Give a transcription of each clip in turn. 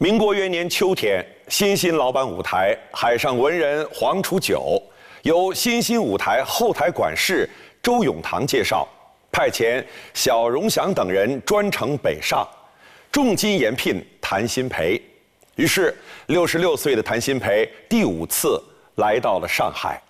民国元年秋天，新兴老板舞台海上文人黄楚九由新兴舞台后台管事周永堂介绍，派遣小荣祥等人专程北上，重金延聘谭鑫培。于是，六十六岁的谭鑫培第五次来到了上海。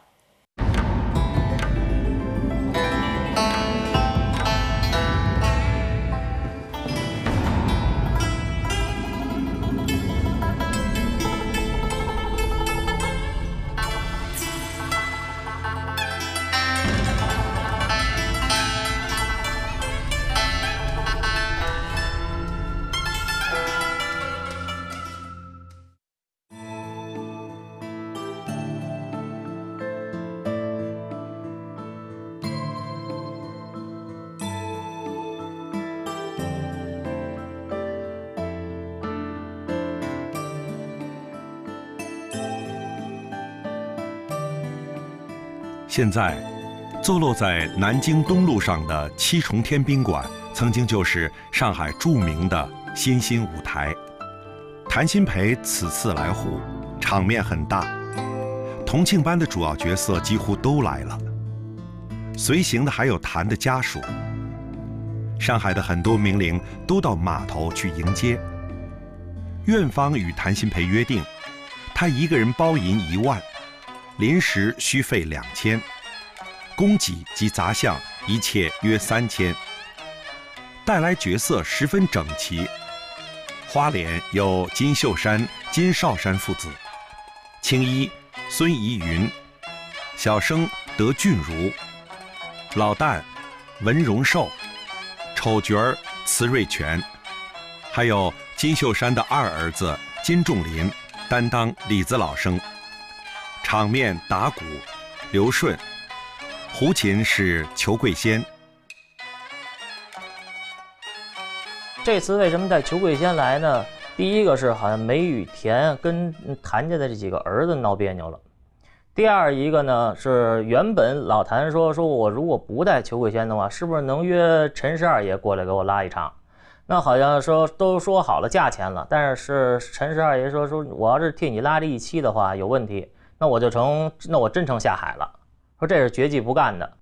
现在，坐落在南京东路上的七重天宾馆，曾经就是上海著名的新兴舞台。谭鑫培此次来沪，场面很大，同庆班的主要角色几乎都来了，随行的还有谭的家属。上海的很多名伶都到码头去迎接。院方与谭鑫培约定，他一个人包银一万。临时需费两千，供给及杂项一切约三千。带来角色十分整齐，花脸有金秀山、金少山父子，青衣孙怡云，小生德俊如，老旦文荣寿，丑角儿慈瑞全，还有金秀山的二儿子金仲林担当李子老生。场面打鼓，刘顺，胡琴是裘桂仙。这次为什么带裘桂仙来呢？第一个是好像梅雨田跟谭家的这几个儿子闹别扭了。第二一个呢是原本老谭说说我如果不带裘桂仙的话，是不是能约陈十二爷过来给我拉一场？那好像说都说好了价钱了，但是是陈十二爷说说我要是替你拉这一期的话有问题。那我就成，那我真成下海了。说这是绝技不干的。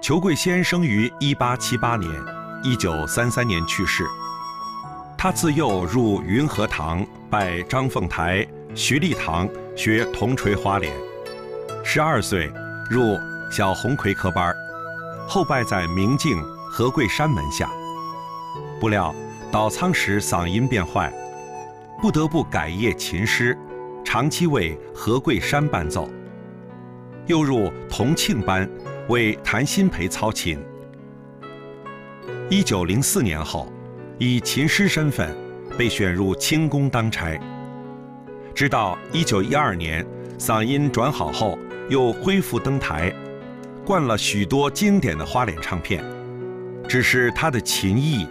裘桂仙生于一八七八年，一九三三年去世。他自幼入云和堂，拜张凤台、徐立堂学铜锤花脸。十二岁入小红葵科班，后拜在明镜何桂山门下。不料倒仓时嗓音变坏。不得不改业琴师，长期为何桂山伴奏。又入同庆班，为谭鑫培操琴。一九零四年后，以琴师身份被选入清宫当差。直到一九一二年，嗓音转好后，又恢复登台，灌了许多经典的花脸唱片。只是他的琴艺。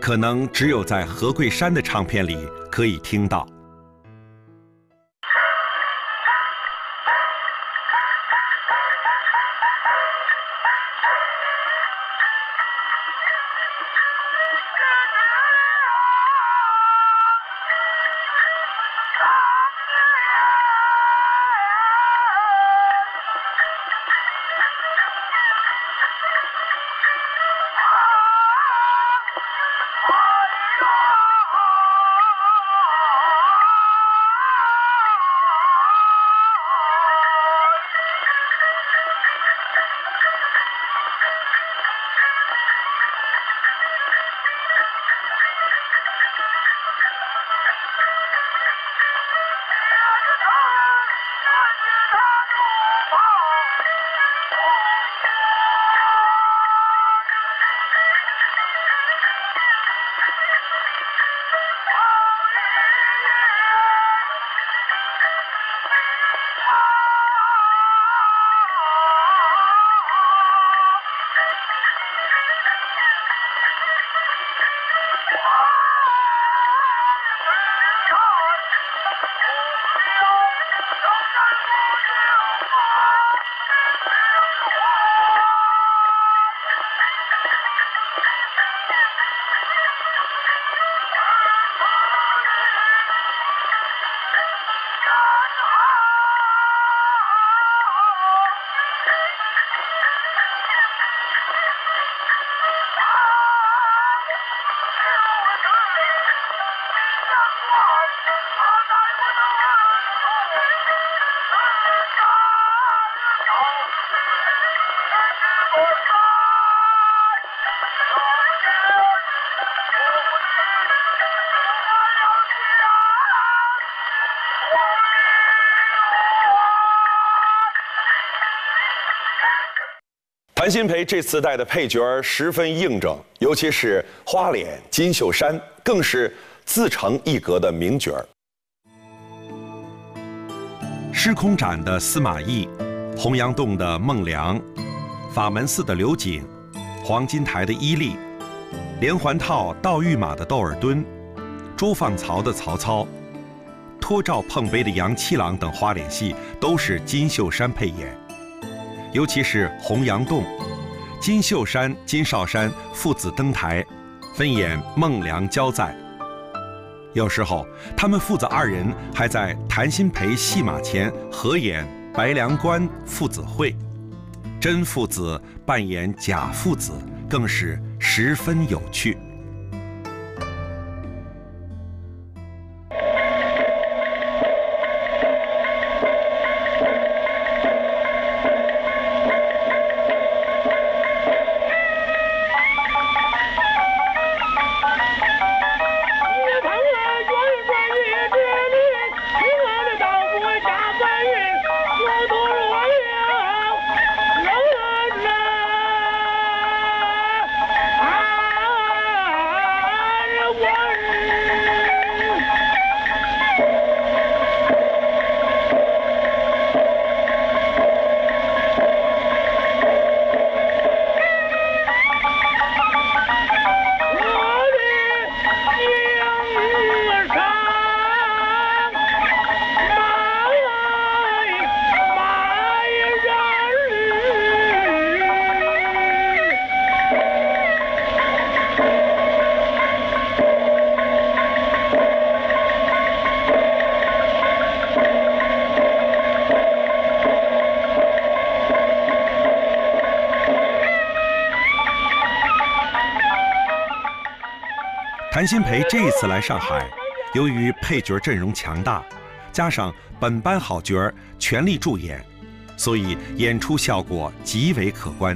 可能只有在何桂山的唱片里可以听到。谭鑫培这次带的配角十分应整，尤其是花脸金秀山，更是自成一格的名角儿。施空斩的司马懿，洪阳洞的孟良，法门寺的刘瑾，黄金台的伊利，连环套盗御马的窦尔敦，朱放曹的曹操，托照碰杯的杨七郎等花脸戏，都是金秀山配演。尤其是洪阳洞，金秀山、金少山父子登台，分演孟良交在。有时候，他们父子二人还在谭鑫培戏码前合演白良关父子会，真父子扮演假父子，更是十分有趣。谭鑫培这一次来上海，由于配角阵容强大，加上本班好角全力助演，所以演出效果极为可观。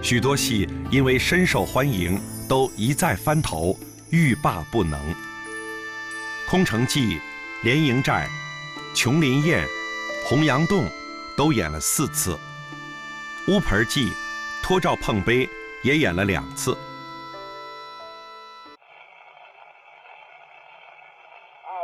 许多戏因为深受欢迎，都一再翻头，欲罢不能。《空城计》《连营寨》《琼林宴》《洪阳洞》都演了四次，《乌盆记》托诏碰杯也演了两次。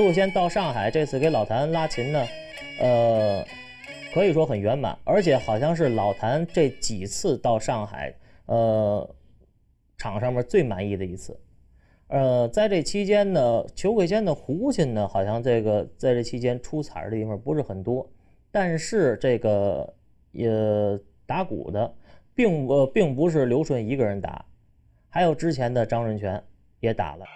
邱桂仙到上海这次给老谭拉琴呢，呃，可以说很圆满，而且好像是老谭这几次到上海，呃，场上面最满意的一次。呃，在这期间呢，裘桂仙的胡琴呢，好像这个在这期间出彩的地方不是很多，但是这个也打鼓的，并呃并不是刘顺一个人打，还有之前的张润泉也打了。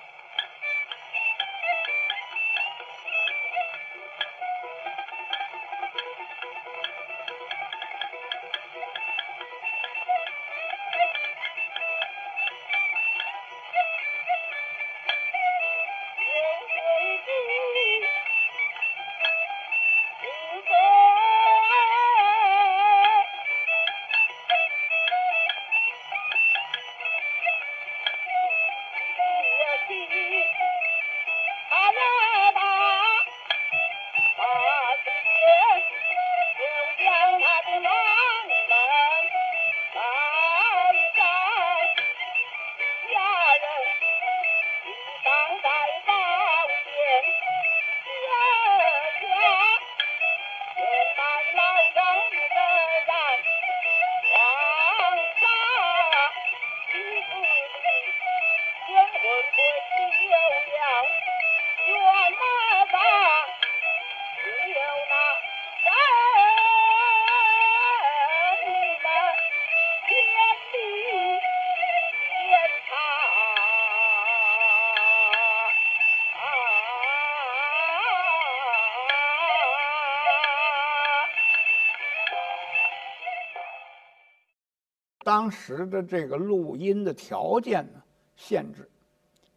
当时的这个录音的条件呢，限制，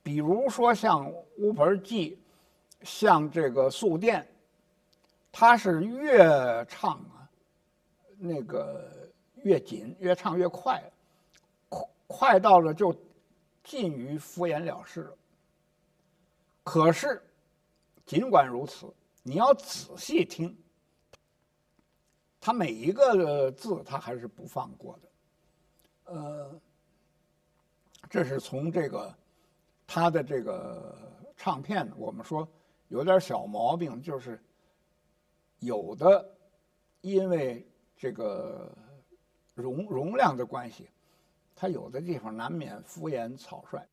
比如说像乌盆记，像这个素殿，它是越唱啊，那个越紧，越唱越快，快快到了就近于敷衍了事了。可是，尽管如此，你要仔细听，他每一个字他还是不放过的。呃，这是从这个他的这个唱片，我们说有点小毛病，就是有的因为这个容容量的关系，他有的地方难免敷衍草率。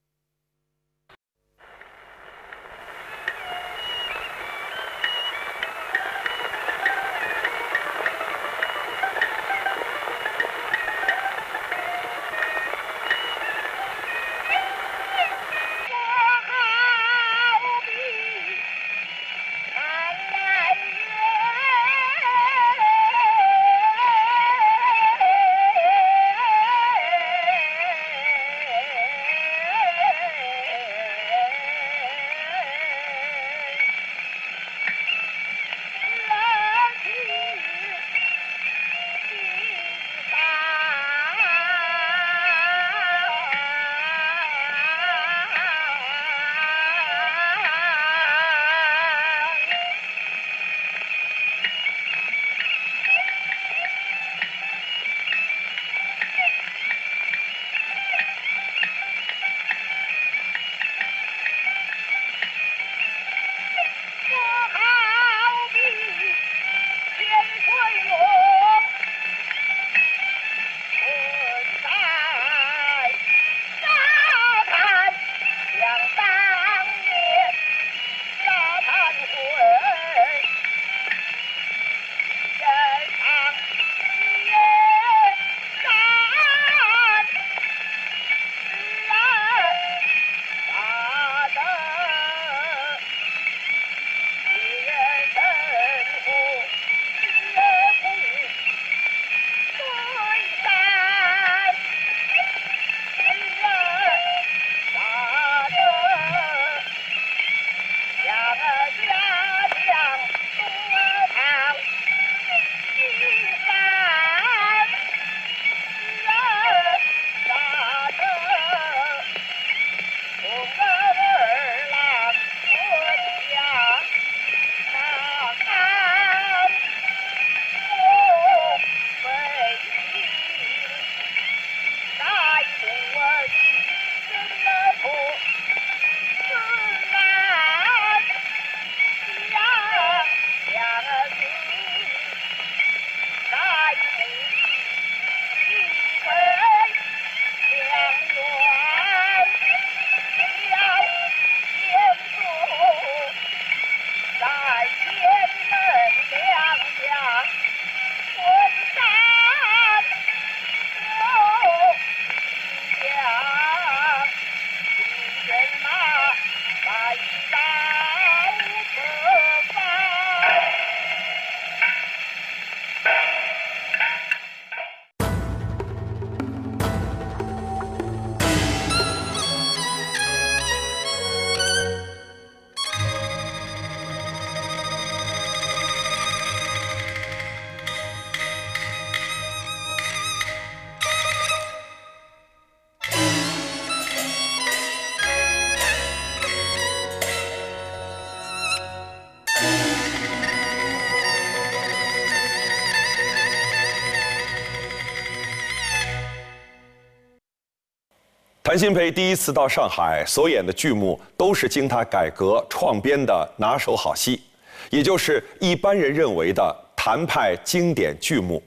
谭鑫培第一次到上海所演的剧目，都是经他改革创编的拿手好戏，也就是一般人认为的谭派经典剧目。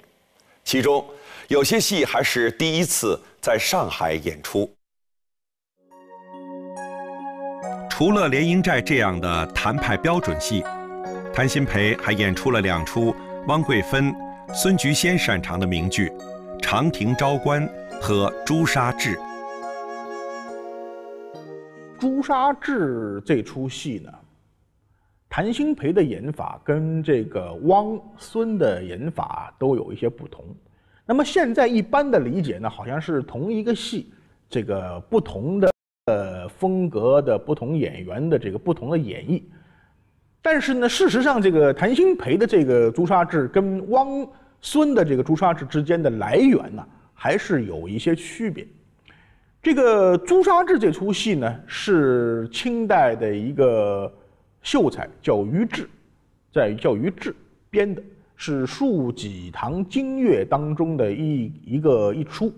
其中有些戏还是第一次在上海演出。除了《连营寨》这样的谭派标准戏，谭鑫培还演出了两出汪桂芬、孙菊仙擅长的名剧《长亭招官》和《朱砂痣》。《朱砂痣》这出戏呢，谭鑫培的演法跟这个汪孙的演法都有一些不同。那么现在一般的理解呢，好像是同一个戏，这个不同的呃风格的不同演员的这个不同的演绎。但是呢，事实上这个谭鑫培的这个《朱砂痣》跟汪孙的这个《朱砂痣》之间的来源呢，还是有一些区别。这个《朱砂痣》这出戏呢，是清代的一个秀才叫于志，在叫于志编的，是数几堂京乐当中的一一个一出，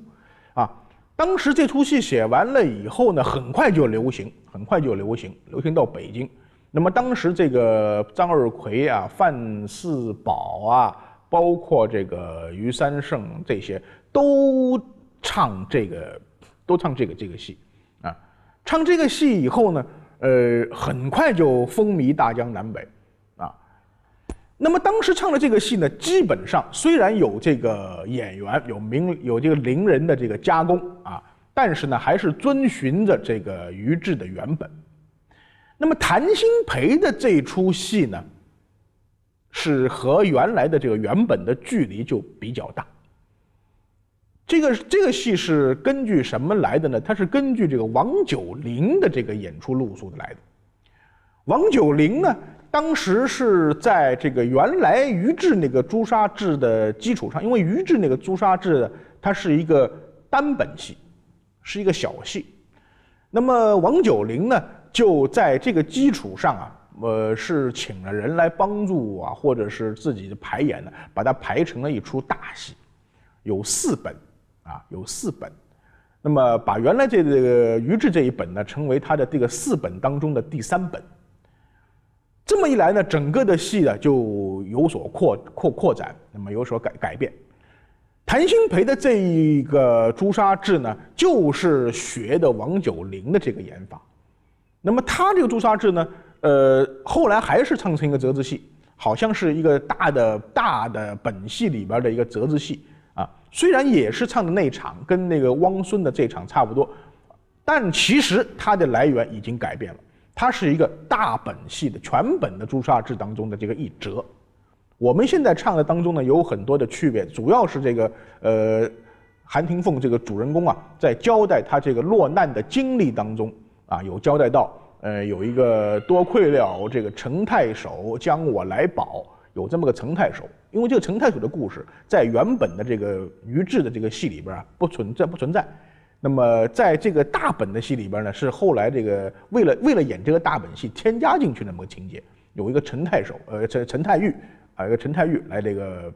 啊，当时这出戏写完了以后呢，很快就流行，很快就流行，流行到北京。那么当时这个张二奎啊、范四宝啊，包括这个于三胜这些，都唱这个。都唱这个这个戏，啊，唱这个戏以后呢，呃，很快就风靡大江南北，啊，那么当时唱的这个戏呢，基本上虽然有这个演员有名有这个伶人的这个加工啊，但是呢，还是遵循着这个于志的原本。那么谭鑫培的这出戏呢，是和原来的这个原本的距离就比较大。这个这个戏是根据什么来的呢？它是根据这个王九龄的这个演出路数来的。王九龄呢，当时是在这个原来于志那个朱砂痣的基础上，因为于志那个朱砂痣它是一个单本戏，是一个小戏。那么王九龄呢，就在这个基础上啊，呃，是请了人来帮助啊，或者是自己的排演呢，把它排成了一出大戏，有四本。啊，有四本，那么把原来这这个于志这一本呢，成为他的这个四本当中的第三本。这么一来呢，整个的戏呢就有所扩扩扩展，那么有所改改变。谭鑫培的这一个朱砂痣呢，就是学的王九龄的这个演法。那么他这个朱砂痣呢，呃，后来还是唱成一个折子戏，好像是一个大的大的本戏里边的一个折子戏。虽然也是唱的那场，跟那个汪孙的这场差不多，但其实它的来源已经改变了。它是一个大本戏的全本的《朱砂痣》当中的这个一折。我们现在唱的当中呢，有很多的区别，主要是这个呃，韩廷凤这个主人公啊，在交代他这个落难的经历当中啊，有交代到呃，有一个多亏了这个程太守将我来保。有这么个程太守，因为这个陈太守的故事在原本的这个于志的这个戏里边啊不存在不存在，那么在这个大本的戏里边呢，是后来这个为了为了演这个大本戏添加进去那么个情节，有一个陈太守，呃陈陈太玉啊一个陈太玉来这个，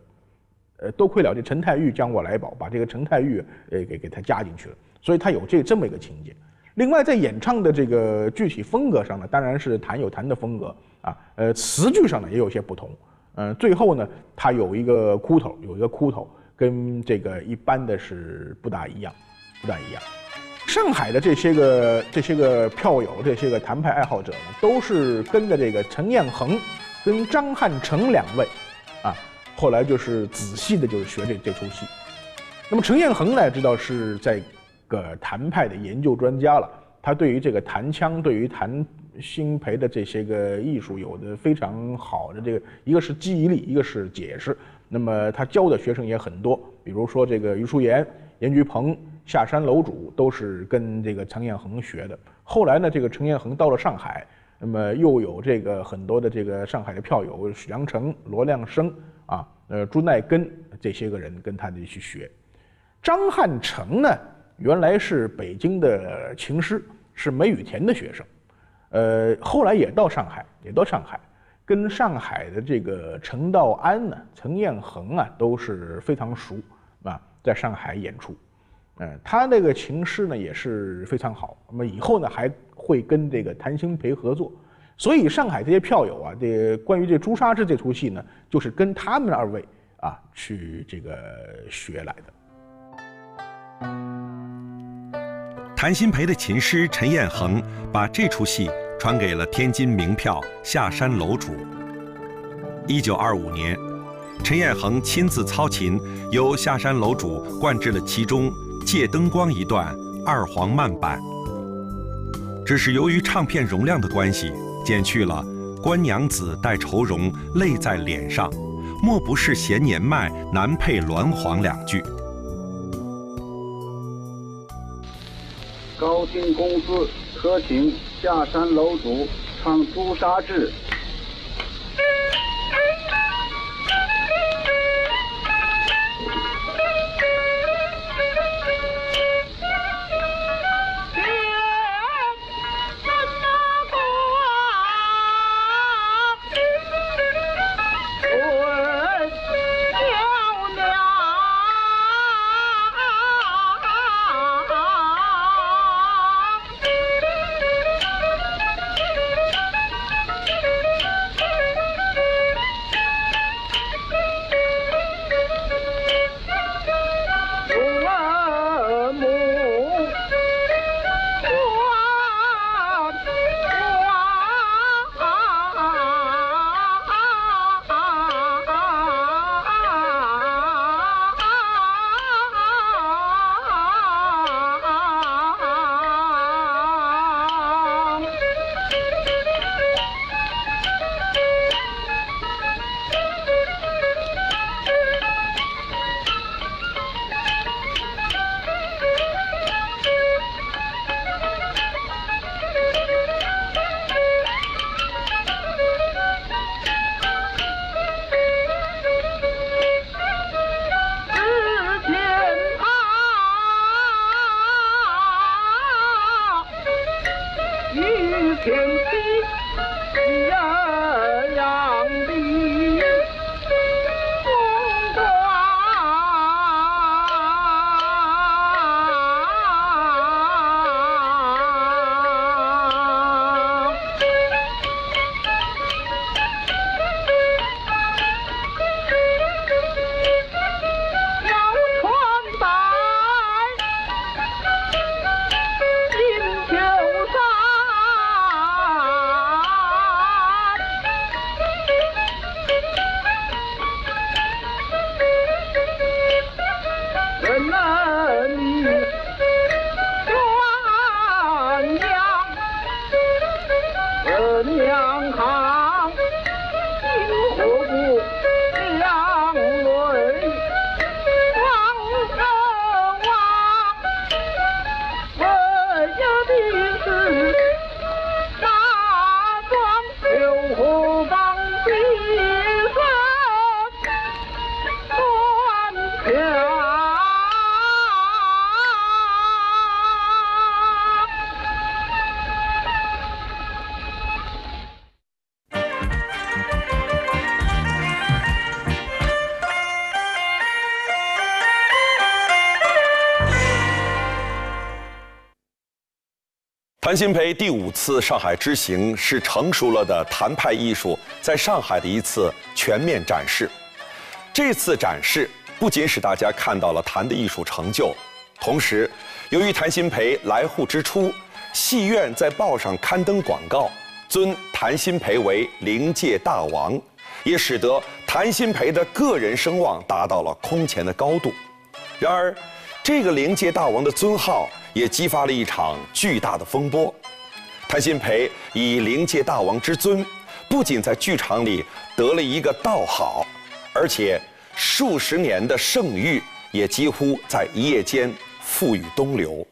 呃多亏了这陈太玉将我来保，把这个陈太玉呃给给他加进去了，所以他有这这么一个情节。另外在演唱的这个具体风格上呢，当然是弹有弹的风格啊，呃词句上呢也有些不同。嗯，最后呢，它有一个哭头，有一个哭头，跟这个一般的是不大一样，不大一样。上海的这些个这些个票友，这些个谭派爱好者呢，都是跟着这个陈彦衡跟张汉成两位，啊，后来就是仔细的就是学这这出戏。那么陈彦衡呢，知道是在个谭派的研究专家了，他对于这个弹腔，对于弹。新培的这些个艺术有的非常好的这个，一个是记忆力，一个是解释。那么他教的学生也很多，比如说这个余叔岩、严菊鹏、下山楼主都是跟这个陈彦恒学的。后来呢，这个陈彦恒到了上海，那么又有这个很多的这个上海的票友，许良成、罗亮生啊，呃朱耐根这些个人跟他的去学。张汉成呢，原来是北京的琴师，是梅雨田的学生。呃，后来也到上海，也到上海，跟上海的这个陈道安呢、陈彦衡啊都是非常熟啊，在上海演出。嗯，他那个琴师呢也是非常好。那么以后呢还会跟这个谭鑫培合作，所以上海这些票友啊，这关于这朱砂痣这出戏呢，就是跟他们二位啊去这个学来的。谭鑫培的琴师陈彦恒把这出戏传给了天津名票下山楼主。一九二五年，陈彦恒亲自操琴，由下山楼主灌制了其中借灯光一段二黄慢板。只是由于唱片容量的关系，减去了“官娘子带愁容，泪在脸上，莫不是嫌年迈，难配鸾凰”两句。高兴公司特请下山楼主唱《朱砂痣》。谭鑫培第五次上海之行是成熟了的谭派艺术在上海的一次全面展示。这次展示不仅使大家看到了谭的艺术成就，同时，由于谭鑫培来沪之初，戏院在报上刊登广告，尊谭鑫培为灵界大王，也使得谭鑫培的个人声望达到了空前的高度。然而，这个灵界大王的尊号。也激发了一场巨大的风波。谭鑫培以灵界大王之尊，不仅在剧场里得了一个道好，而且数十年的盛誉也几乎在一夜间付与东流。